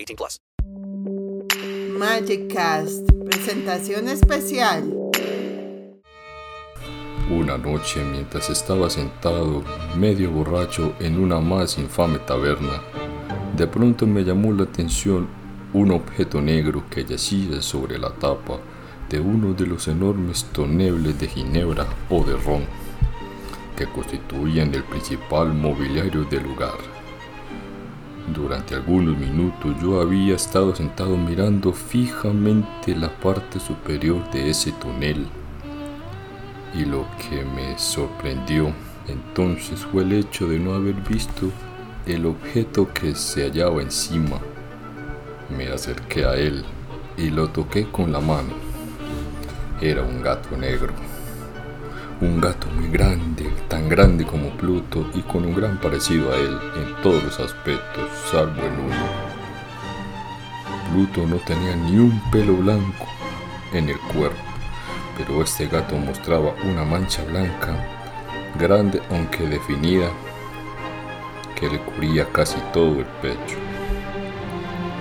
18 plus. Magic Cast, presentación especial. Una noche, mientras estaba sentado, medio borracho, en una más infame taberna, de pronto me llamó la atención un objeto negro que yacía sobre la tapa de uno de los enormes tonebles de ginebra o de ron que constituían el principal mobiliario del lugar. Durante algunos minutos yo había estado sentado mirando fijamente la parte superior de ese tonel y lo que me sorprendió entonces fue el hecho de no haber visto el objeto que se hallaba encima. Me acerqué a él y lo toqué con la mano era un gato negro. Un gato muy grande, tan grande como Pluto y con un gran parecido a él en todos los aspectos, salvo el uno. Pluto no tenía ni un pelo blanco en el cuerpo, pero este gato mostraba una mancha blanca, grande aunque definida, que le cubría casi todo el pecho.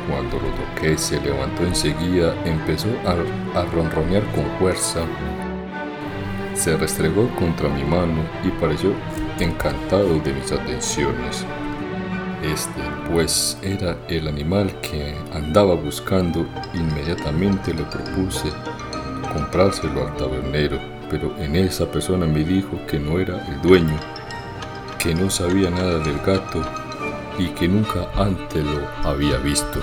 Cuando lo toqué se levantó enseguida, empezó a, a ronronear con fuerza. Se restregó contra mi mano y pareció encantado de mis atenciones. Este, pues, era el animal que andaba buscando. Inmediatamente le propuse comprárselo al tabernero, pero en esa persona me dijo que no era el dueño, que no sabía nada del gato y que nunca antes lo había visto.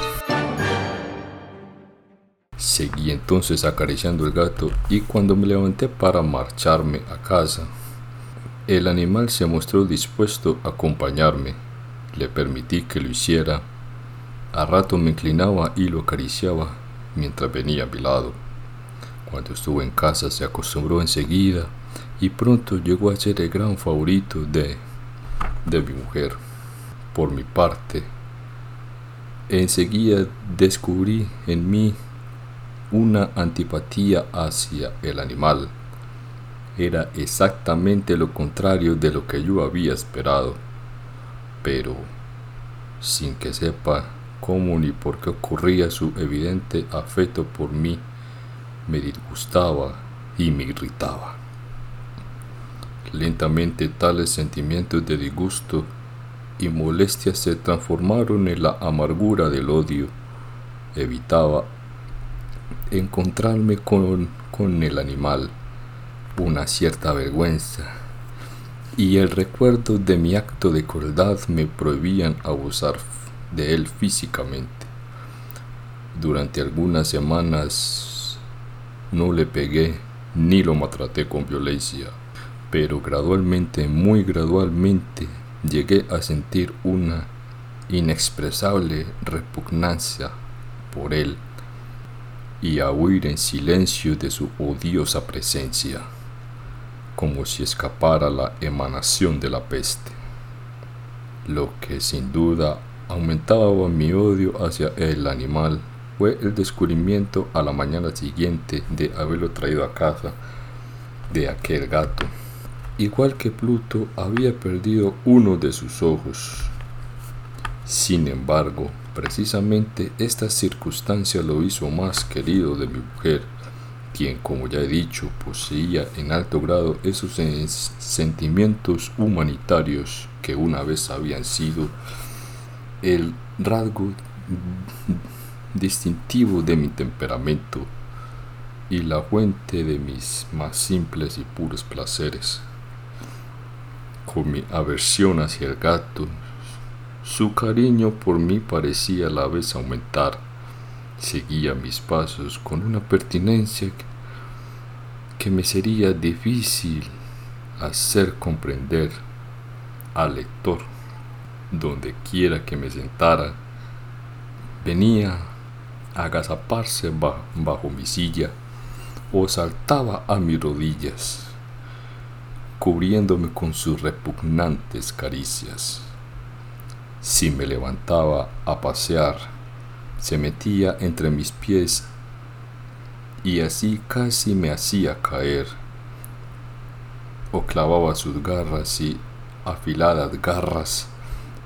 Seguí entonces acariciando el gato y cuando me levanté para marcharme a casa, el animal se mostró dispuesto a acompañarme. Le permití que lo hiciera. A rato me inclinaba y lo acariciaba mientras venía a mi lado. Cuando estuvo en casa se acostumbró enseguida y pronto llegó a ser el gran favorito de, de mi mujer. Por mi parte, enseguida descubrí en mí una antipatía hacia el animal. Era exactamente lo contrario de lo que yo había esperado, pero sin que sepa cómo ni por qué ocurría su evidente afecto por mí, me disgustaba y me irritaba. Lentamente tales sentimientos de disgusto y molestia se transformaron en la amargura del odio. Evitaba encontrarme con, con el animal, una cierta vergüenza, y el recuerdo de mi acto de crueldad me prohibían abusar de él físicamente. Durante algunas semanas no le pegué ni lo maltraté con violencia, pero gradualmente, muy gradualmente, llegué a sentir una inexpresable repugnancia por él y a huir en silencio de su odiosa presencia, como si escapara la emanación de la peste. Lo que sin duda aumentaba mi odio hacia el animal fue el descubrimiento a la mañana siguiente de haberlo traído a casa de aquel gato igual que Pluto, había perdido uno de sus ojos. Sin embargo, precisamente esta circunstancia lo hizo más querido de mi mujer, quien, como ya he dicho, poseía en alto grado esos sentimientos humanitarios que una vez habían sido el rasgo distintivo de mi temperamento y la fuente de mis más simples y puros placeres. Con mi aversión hacia el gato, su cariño por mí parecía a la vez aumentar. Seguía mis pasos con una pertinencia que me sería difícil hacer comprender al lector. Donde quiera que me sentara, venía a agazaparse bajo mi silla o saltaba a mis rodillas, cubriéndome con sus repugnantes caricias. Si me levantaba a pasear, se metía entre mis pies y así casi me hacía caer, o clavaba sus garras y afiladas garras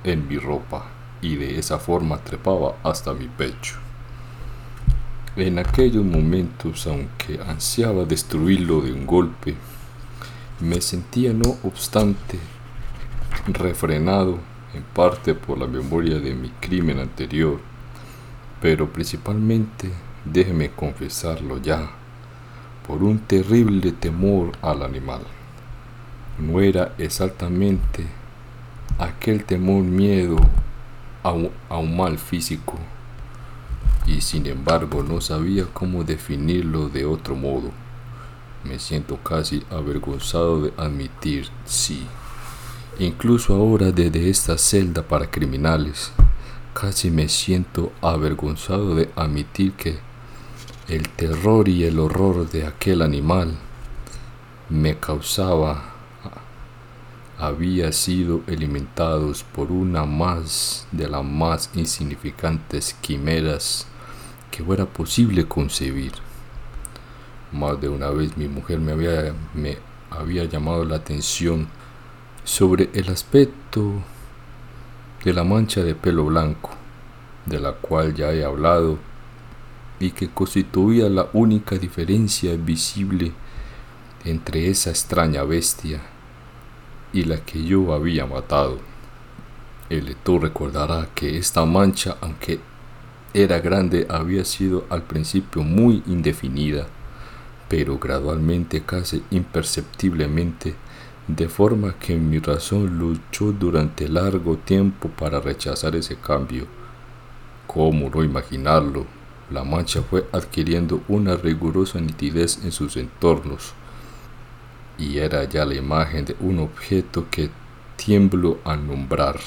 en mi ropa y de esa forma trepaba hasta mi pecho. En aquellos momentos, aunque ansiaba destruirlo de un golpe, me sentía no obstante refrenado en parte por la memoria de mi crimen anterior, pero principalmente, déjeme confesarlo ya, por un terrible temor al animal. No era exactamente aquel temor miedo a un, mal físico, y sin embargo no sabía cómo definirlo de otro modo. Me siento casi avergonzado de admitir, sí. Incluso ahora desde esta celda para criminales, casi me siento avergonzado de admitir que el terror y el horror de aquel animal me causaba había sido alimentados por una más de las más insignificantes quimeras que fuera posible concebir. Más de una vez mi mujer me había, me había llamado la atención sobre el aspecto de la mancha de pelo blanco, de la cual ya he hablado, y que constituía la única diferencia visible entre esa extraña bestia y la que yo había matado. El lector recordará que esta mancha, aunque era grande, había sido al principio muy indefinida, pero gradualmente casi imperceptiblemente, de forma que mi razón luchó durante largo tiempo para rechazar ese cambio. ¿Cómo no imaginarlo? La mancha fue adquiriendo una rigurosa nitidez en sus entornos y era ya la imagen de un objeto que tiemblo a nombrar.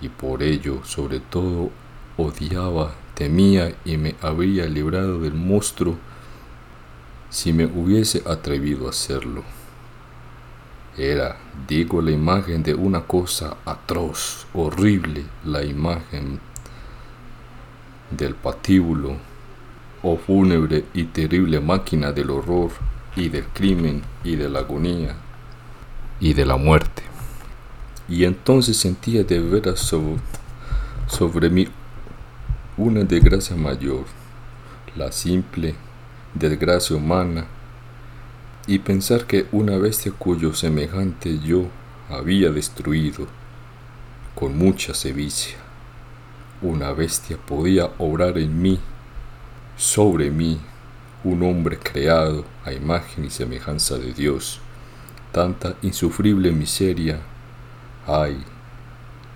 Y por ello, sobre todo, odiaba, temía y me habría librado del monstruo si me hubiese atrevido a hacerlo. Era, digo, la imagen de una cosa atroz, horrible, la imagen del patíbulo o fúnebre y terrible máquina del horror y del crimen y de la agonía y de la muerte. Y entonces sentía de veras sobre, sobre mí una desgracia mayor, la simple desgracia humana, y pensar que una bestia cuyo semejante yo había destruido con mucha sevicia, una bestia podía obrar en mí, sobre mí, un hombre creado a imagen y semejanza de Dios, tanta insufrible miseria hay,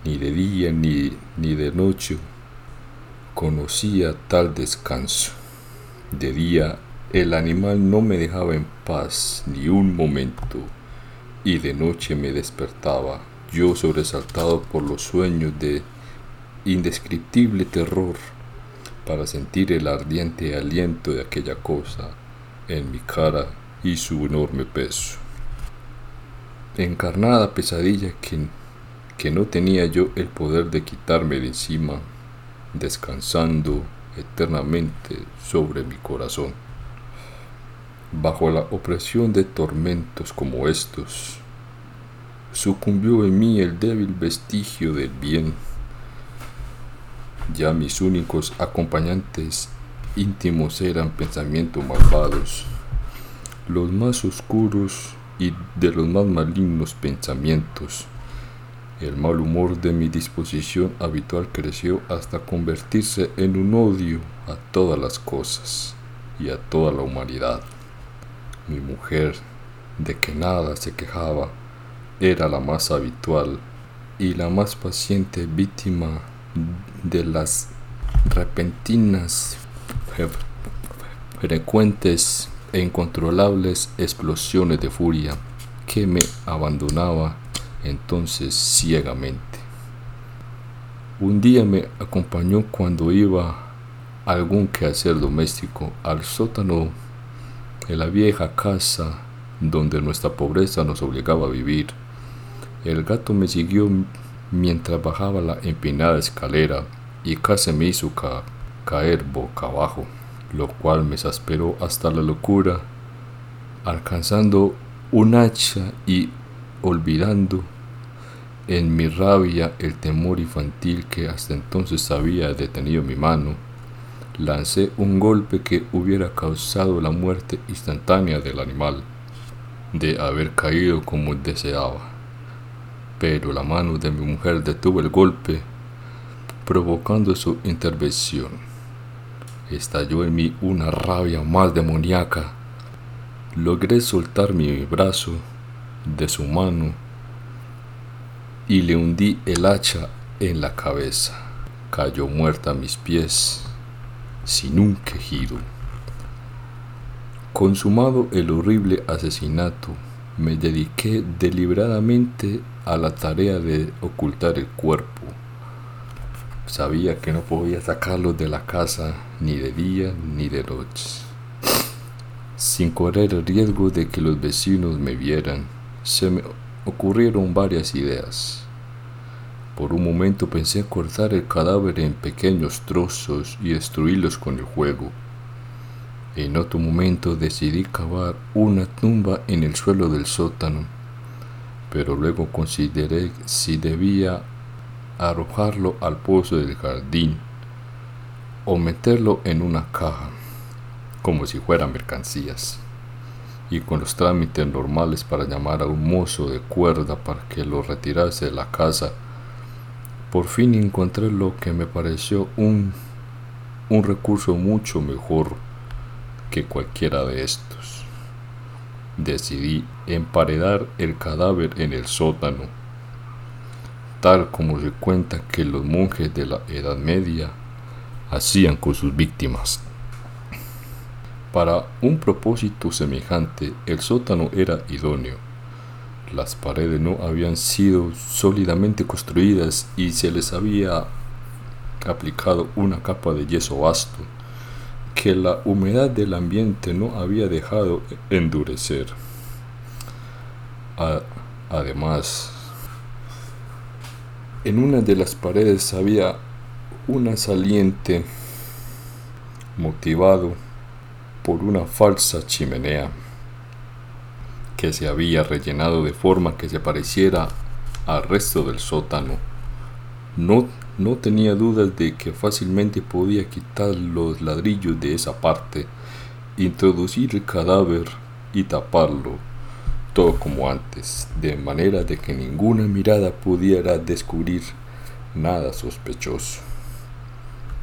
ni de día ni, ni de noche conocía tal descanso. De día el animal no me dejaba en paz ni un momento, y de noche me despertaba, yo sobresaltado por los sueños de indescriptible terror para sentir el ardiente aliento de aquella cosa en mi cara y su enorme peso. Encarnada pesadilla que, que no tenía yo el poder de quitarme de encima, descansando eternamente sobre mi corazón. Bajo la opresión de tormentos como estos, sucumbió en mí el débil vestigio del bien. Ya mis únicos acompañantes íntimos eran pensamientos malvados, los más oscuros y de los más malignos pensamientos, El mal humor de mi disposición habitual creció hasta convertirse en un odio a todas las cosas y a toda la humanidad. Mi mujer, de que nada se quejaba, era la más habitual y la más paciente víctima de las repentinas, frecuentes e incontrolables explosiones de furia que me abandonaba entonces ciegamente. Un día me acompañó cuando iba algún quehacer doméstico al sótano de la vieja casa donde nuestra pobreza nos obligaba a vivir. El gato me siguió mientras bajaba la empinada escalera y casi me hizo caer boca abajo, lo cual me exasperó hasta la locura, alcanzando un hacha y olvidando en mi rabia el temor infantil que hasta entonces había detenido mi mano, lancé un golpe que hubiera causado la muerte instantánea del animal, de haber caído como deseaba. Pero la mano de mi mujer detuvo el golpe, provocando su intervención. Estalló en mí una rabia más demoníaca. Logré soltar mi brazo de su mano y le hundí el hacha en la cabeza. Cayó muerta a mis pies, sin un quejido. Consumado el horrible asesinato, me dediqué deliberadamente a la tarea de ocultar el cuerpo. Sabía que no podía sacarlo de la casa ni de día ni de noche. Sin correr el riesgo de que los vecinos me vieran, se me ocurrieron varias ideas. Por un momento pensé cortar el cadáver en pequeños trozos y destruirlos con el juego. En otro momento decidí cavar una tumba en el suelo del sótano, pero luego consideré si debía arrojarlo al pozo del jardín o meterlo en una caja, como si fueran mercancías y con los trámites normales para llamar a un mozo de cuerda para que lo retirase de la casa, por fin encontré lo que me pareció un, un recurso mucho mejor que cualquiera de estos. Decidí emparedar el cadáver en el sótano, tal como se cuenta que los monjes de la Edad Media hacían con sus víctimas. Para un propósito semejante, el sótano era idóneo. Las paredes no habían sido sólidamente construidas y se les había aplicado una capa de yeso vasto que la humedad del ambiente no había dejado endurecer. además, en una de las paredes había una saliente motivado por una falsa chimenea que se había rellenado de forma que se pareciera al resto del sótano. No, no tenía dudas de que fácilmente podía quitar los ladrillos de esa parte, introducir el cadáver y taparlo, todo como antes, de manera de que ninguna mirada pudiera descubrir nada sospechoso.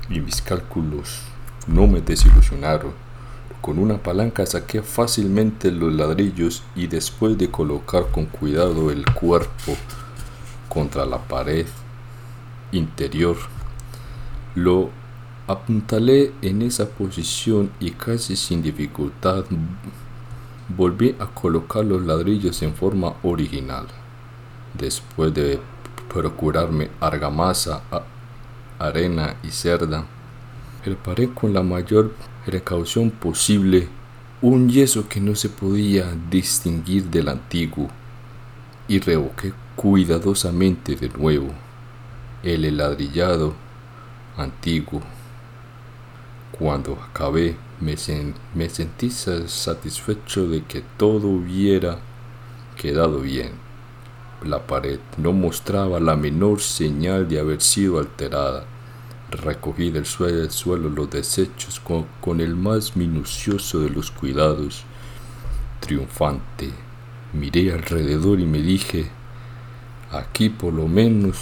Y mis cálculos no me desilusionaron con una palanca saqué fácilmente los ladrillos y después de colocar con cuidado el cuerpo contra la pared interior, lo apuntalé en esa posición y casi sin dificultad volví a colocar los ladrillos en forma original. Después de procurarme argamasa, arena y cerda, preparé con la mayor precaución posible un yeso que no se podía distinguir del antiguo y revoqué cuidadosamente de nuevo el heladrillado antiguo. Cuando acabé me, me sentí satisfecho de que todo hubiera quedado bien. La pared no mostraba la menor señal de haber sido alterada Recogí del suelo, los desechos con, el más minucioso de los cuidados. Triunfante, miré alrededor y me dije, Aquí por lo menos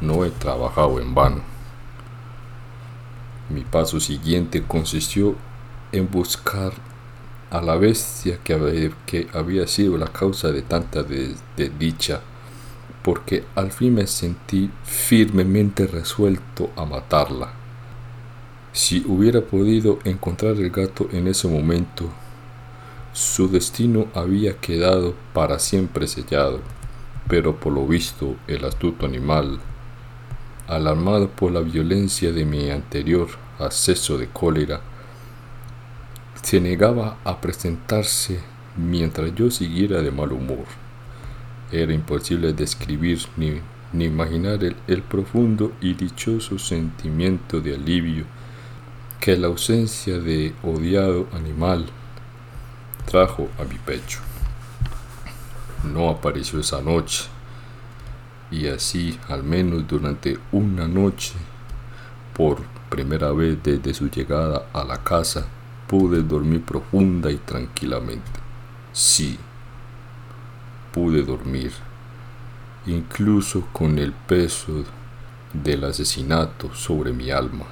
no he trabajado en vano. Mi paso siguiente consistió en buscar a la bestia que había, que había sido la causa de tanta desdicha, porque al fin me sentí firmemente resuelto a matarla. Si hubiera podido encontrar el gato en ese momento, su destino había quedado para siempre sellado, pero por lo visto el astuto animal, alarmado por la violencia de mi anterior acceso de cólera, se negaba a presentarse mientras yo siguiera de mal humor. Era imposible describir ni, ni imaginar el, el profundo y dichoso sentimiento de alivio que la ausencia de odiado animal trajo a mi pecho. No apareció esa noche y así al menos durante una noche, por primera vez desde su llegada a la casa, pude dormir profunda y tranquilamente. Sí, pude dormir, incluso con el peso del asesinato sobre mi alma.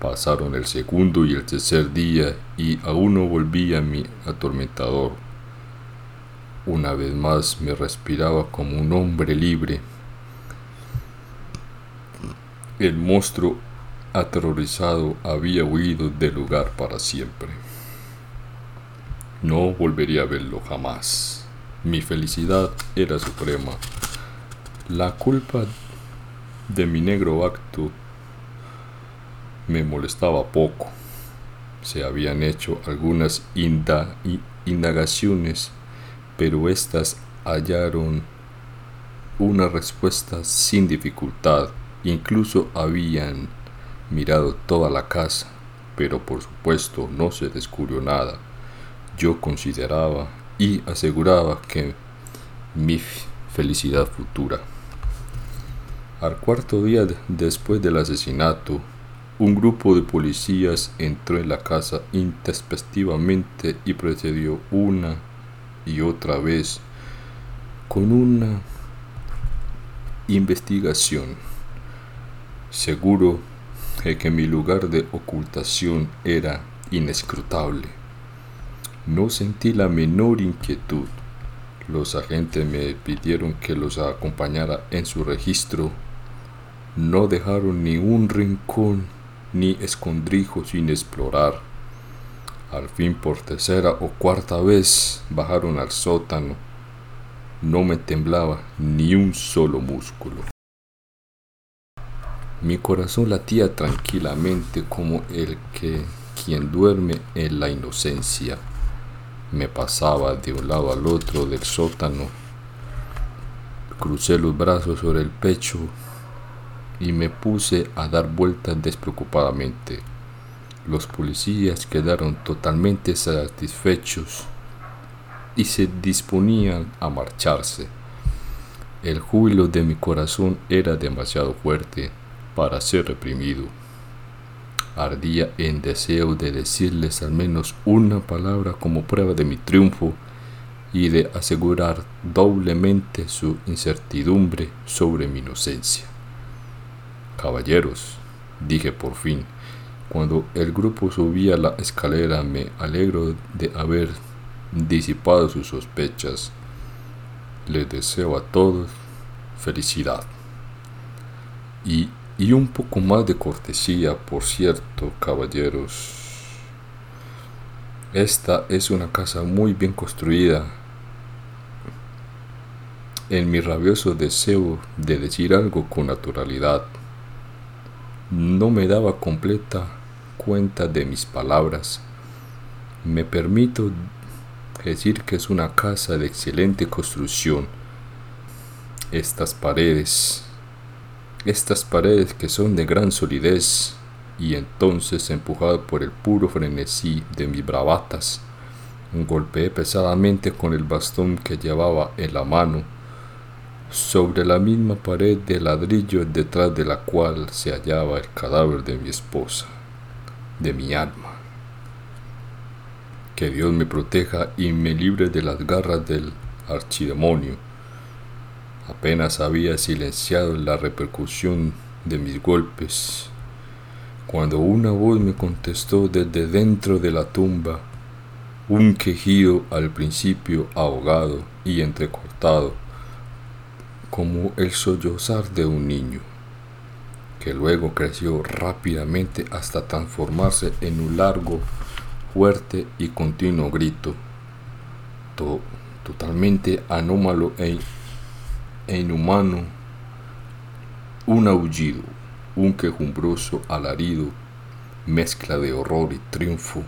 Pasaron el segundo y el tercer día y aún no volvía mi atormentador. Una vez más me respiraba como un hombre libre. El monstruo aterrorizado había huido del lugar para siempre. No volvería a verlo jamás. Mi felicidad era suprema. La culpa de mi negro acto me molestaba poco. Se habían hecho algunas indagaciones, pero éstas hallaron una respuesta sin dificultad. Incluso habían mirado toda la casa, pero por supuesto no se descubrió nada. Yo consideraba y aseguraba que mi felicidad futura. Al cuarto día después del asesinato, un grupo de policías entró en la casa intempestivamente y procedió una y otra vez con una investigación. Seguro de que mi lugar de ocultación era inescrutable. No sentí la menor inquietud. Los agentes me pidieron que los acompañara en su registro. No dejaron ni un rincón ni escondrijo sin explorar. Al fin por tercera o cuarta vez bajaron al sótano. No me temblaba ni un solo músculo. Mi corazón latía tranquilamente como el que quien duerme en la inocencia. Me pasaba de un lado al otro del sótano. Crucé los brazos sobre el pecho y me puse a dar vueltas despreocupadamente. Los policías quedaron totalmente satisfechos y se disponían a marcharse. El júbilo de mi corazón era demasiado fuerte para ser reprimido. Ardía en deseo de decirles al menos una palabra como prueba de mi triunfo y de asegurar doblemente su incertidumbre sobre mi inocencia. Caballeros, dije por fin, cuando el grupo subía la escalera me alegro de haber disipado sus sospechas. Les deseo a todos felicidad. Y, y un poco más de cortesía, por cierto, caballeros. Esta es una casa muy bien construida. En mi rabioso deseo de decir algo con naturalidad, no me daba completa cuenta de mis palabras. Me permito decir que es una casa de excelente construcción. Estas paredes, estas paredes que son de gran solidez, y entonces empujado por el puro frenesí de mis bravatas, golpeé pesadamente con el bastón que llevaba en la mano sobre la misma pared de ladrillo detrás de la cual se hallaba el cadáver de mi esposa, de mi alma. Que Dios me proteja y me libre de las garras del archidemonio. Apenas había silenciado la repercusión de mis golpes, cuando una voz me contestó desde dentro de la tumba, un quejido al principio ahogado y entrecortado, como el sollozar de un niño, que luego creció rápidamente hasta transformarse en un largo, fuerte y continuo grito, to totalmente anómalo e e inhumano, un aullido, un quejumbroso alarido, mezcla de horror y triunfo,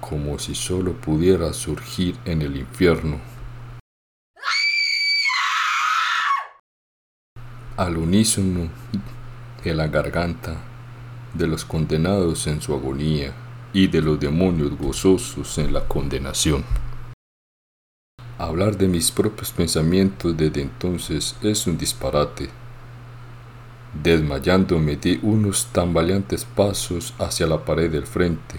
como si solo pudiera surgir en el infierno. Al unísono de la garganta de los condenados en su agonía y de los demonios gozosos en la condenación. Hablar de mis propios pensamientos desde entonces es un disparate. Desmayándome di unos tambaleantes pasos hacia la pared del frente.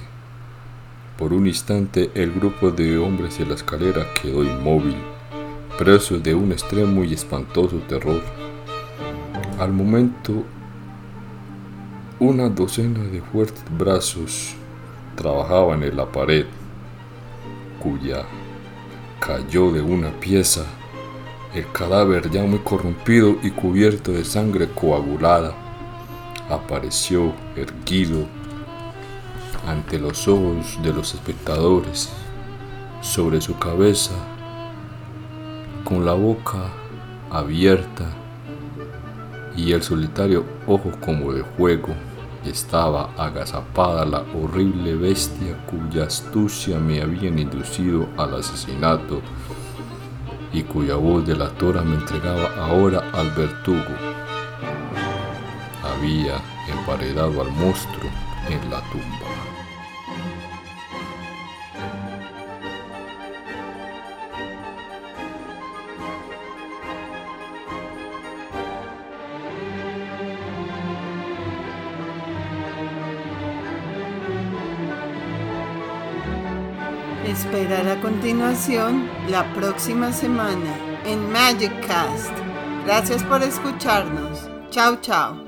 Por un instante el grupo de hombres en la escalera quedó inmóvil, preso de un extremo y espantoso terror. Al momento, una docena de fuertes brazos trabajaban en la pared, cuya cayó de una pieza, el cadáver ya muy corrompido y cubierto de sangre coagulada, apareció erguido ante los ojos de los espectadores, sobre su cabeza, con la boca abierta y el solitario ojo como de fuego estaba agazapada la horrible bestia cuya astucia me habían inducido al asesinato y cuya voz de la tora me entregaba ahora al vertugo. Había emparedado al monstruo en la tumba. Esperar a continuación la próxima semana en Magic Cast. Gracias por escucharnos. Chao, chao.